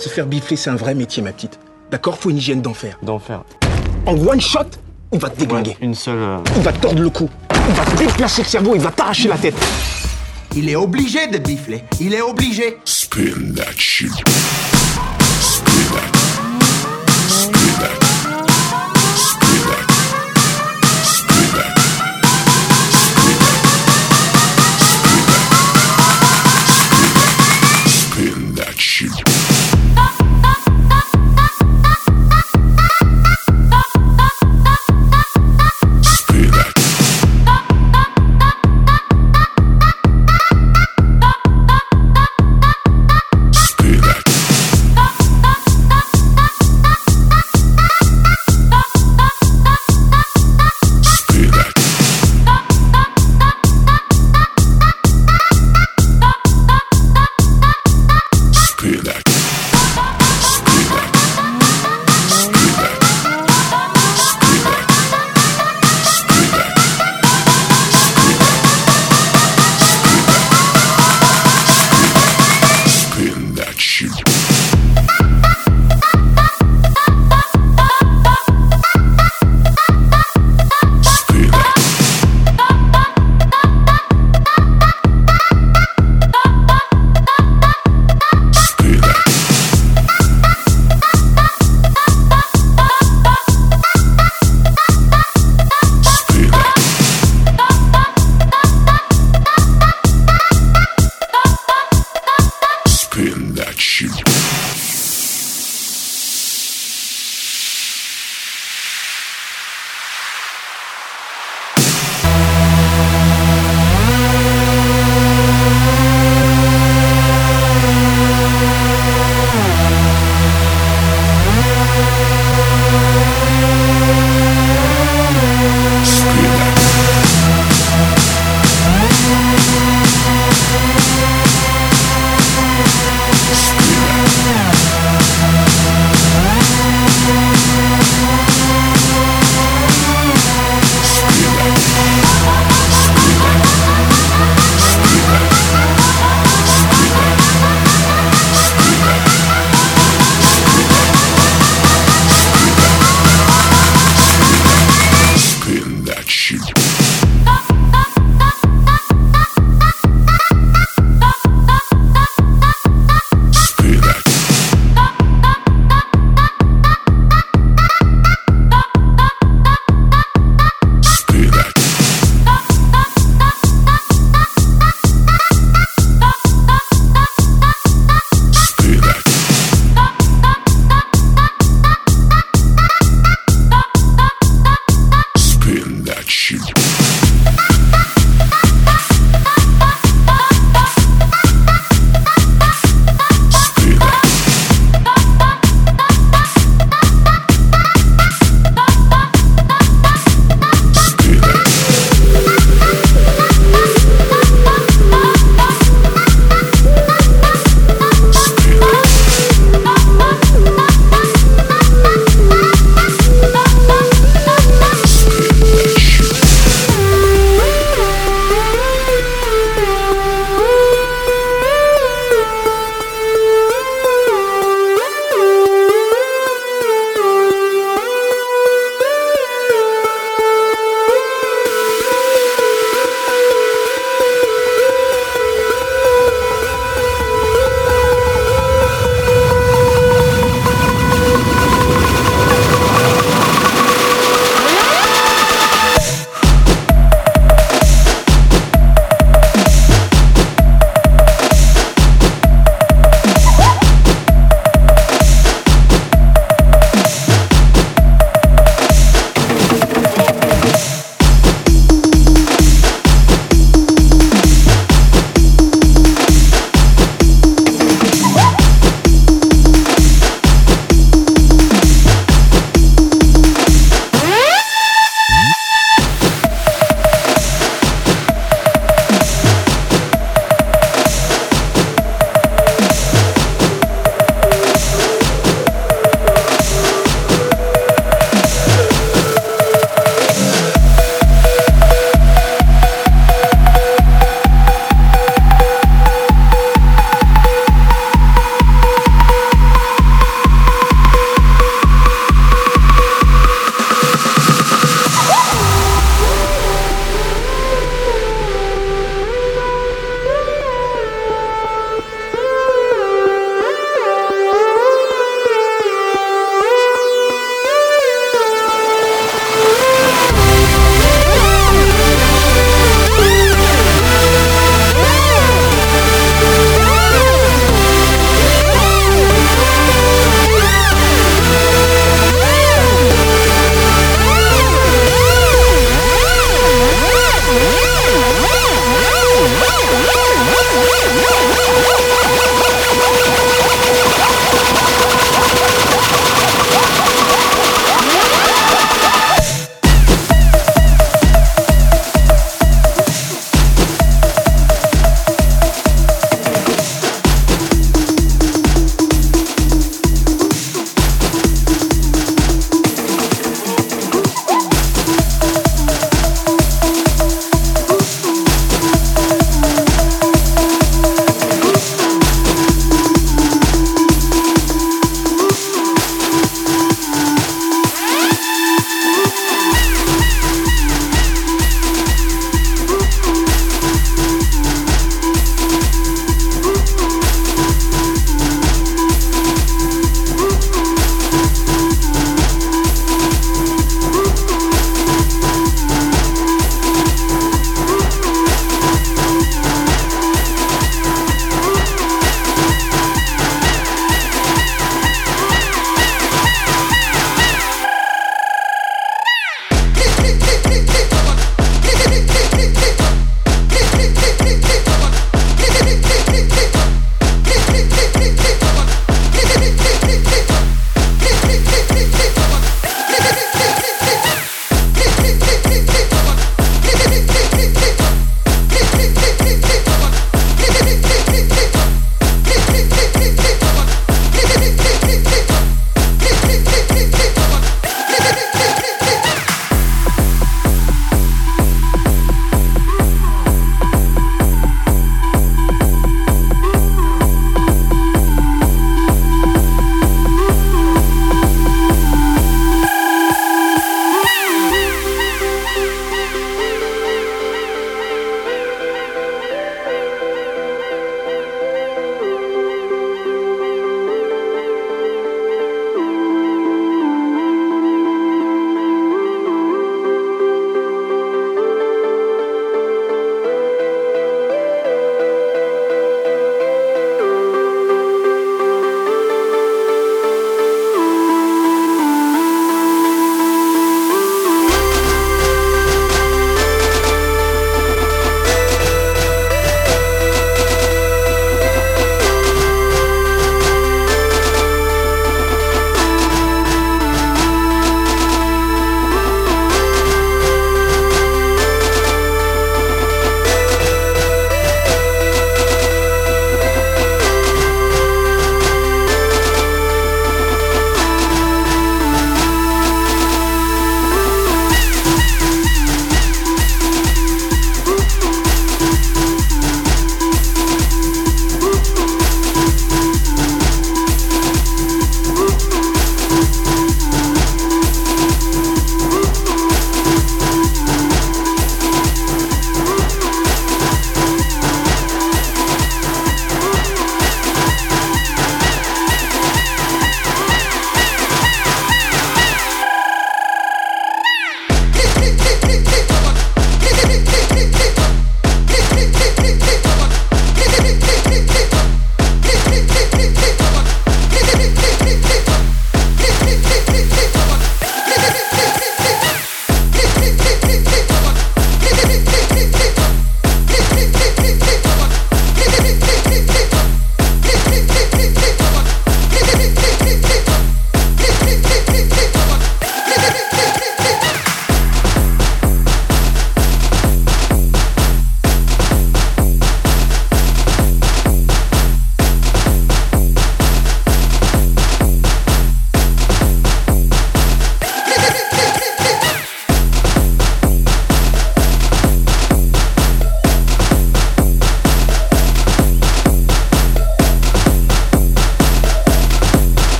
Se faire bifler, c'est un vrai métier, ma petite. D'accord Faut une hygiène d'enfer. D'enfer. En one shot, il va te déglinguer. Ouais, une seule. euh, Il va te tordre le cou. Il va te déplacer le cerveau, il va t'arracher la tête. Il est obligé de bifler. Il est obligé. Spin that shit.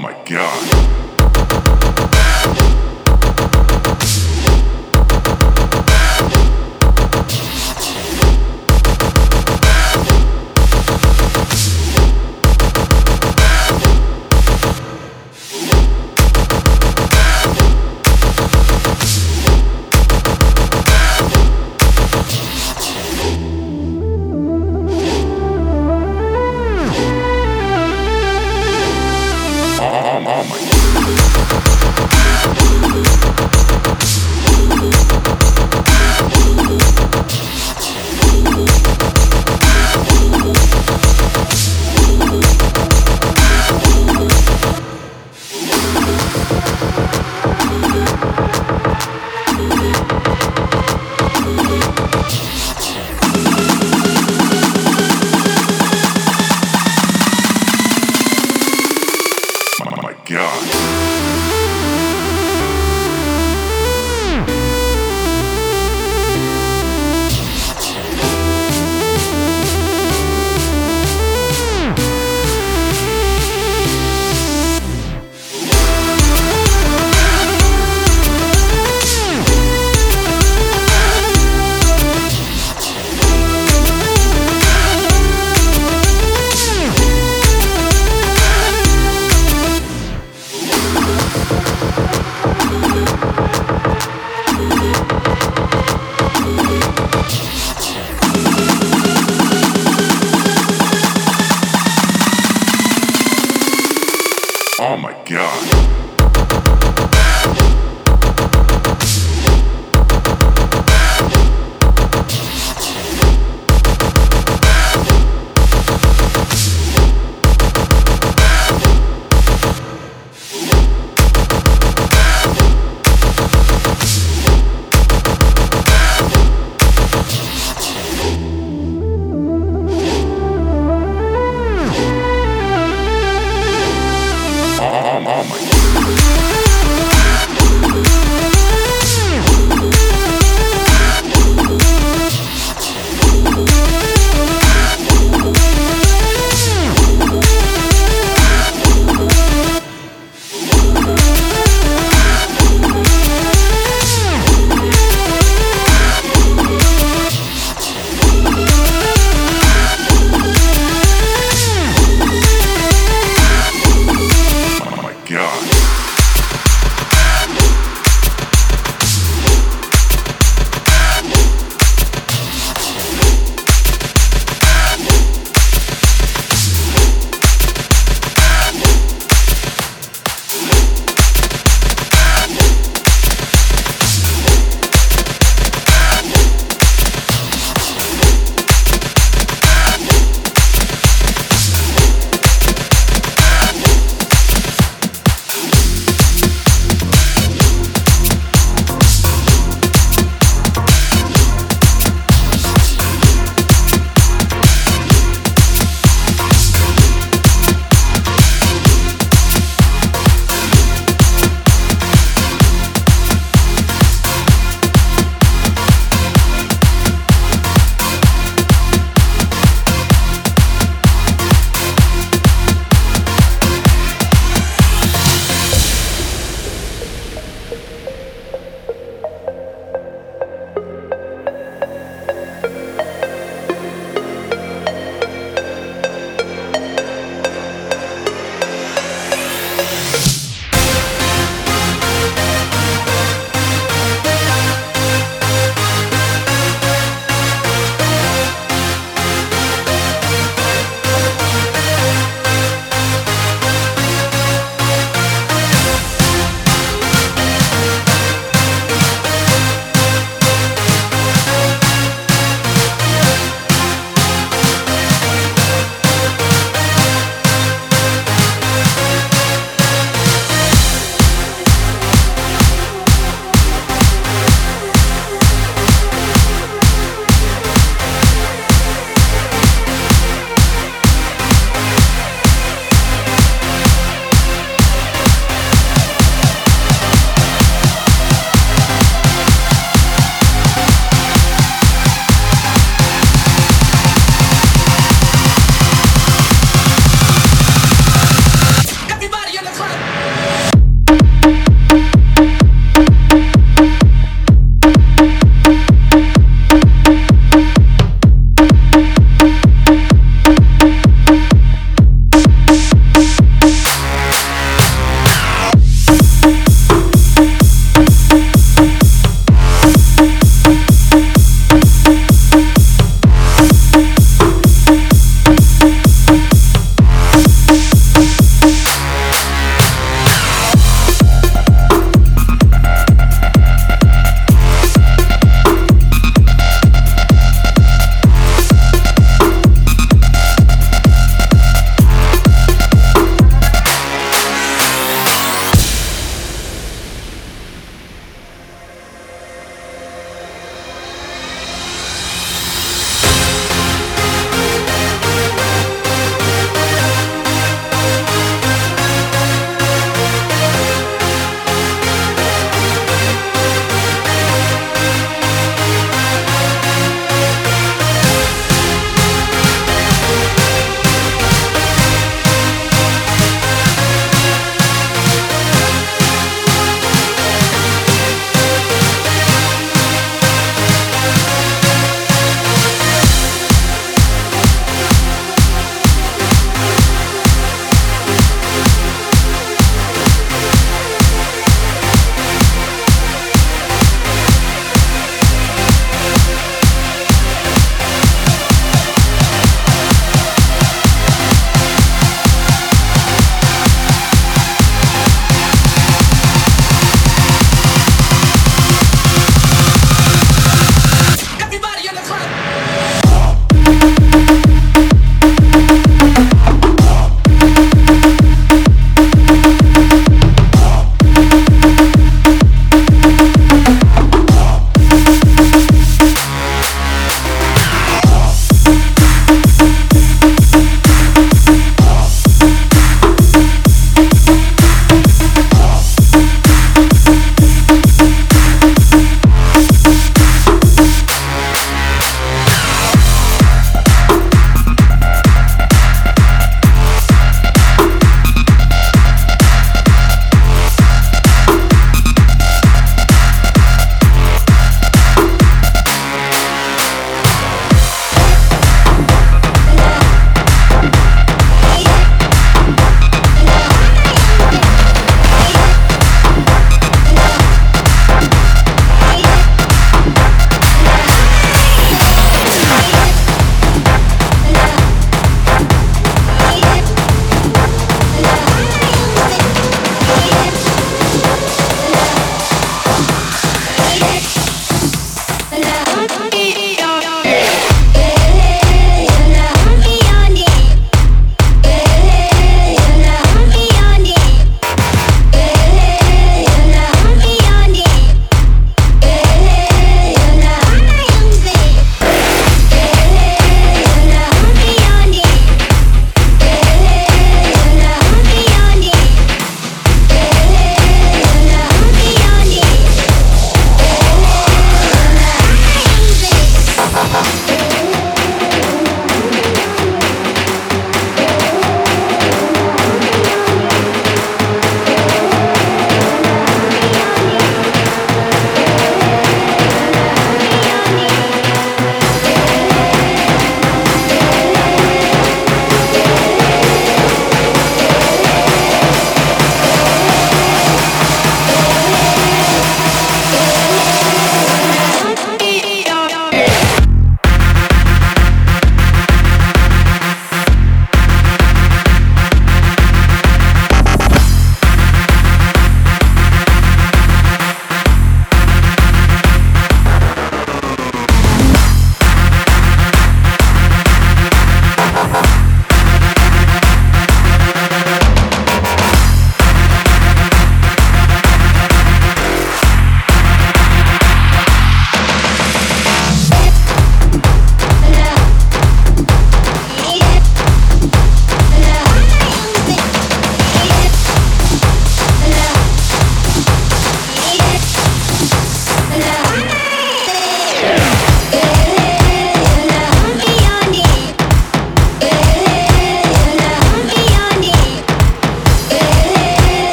Oh my god.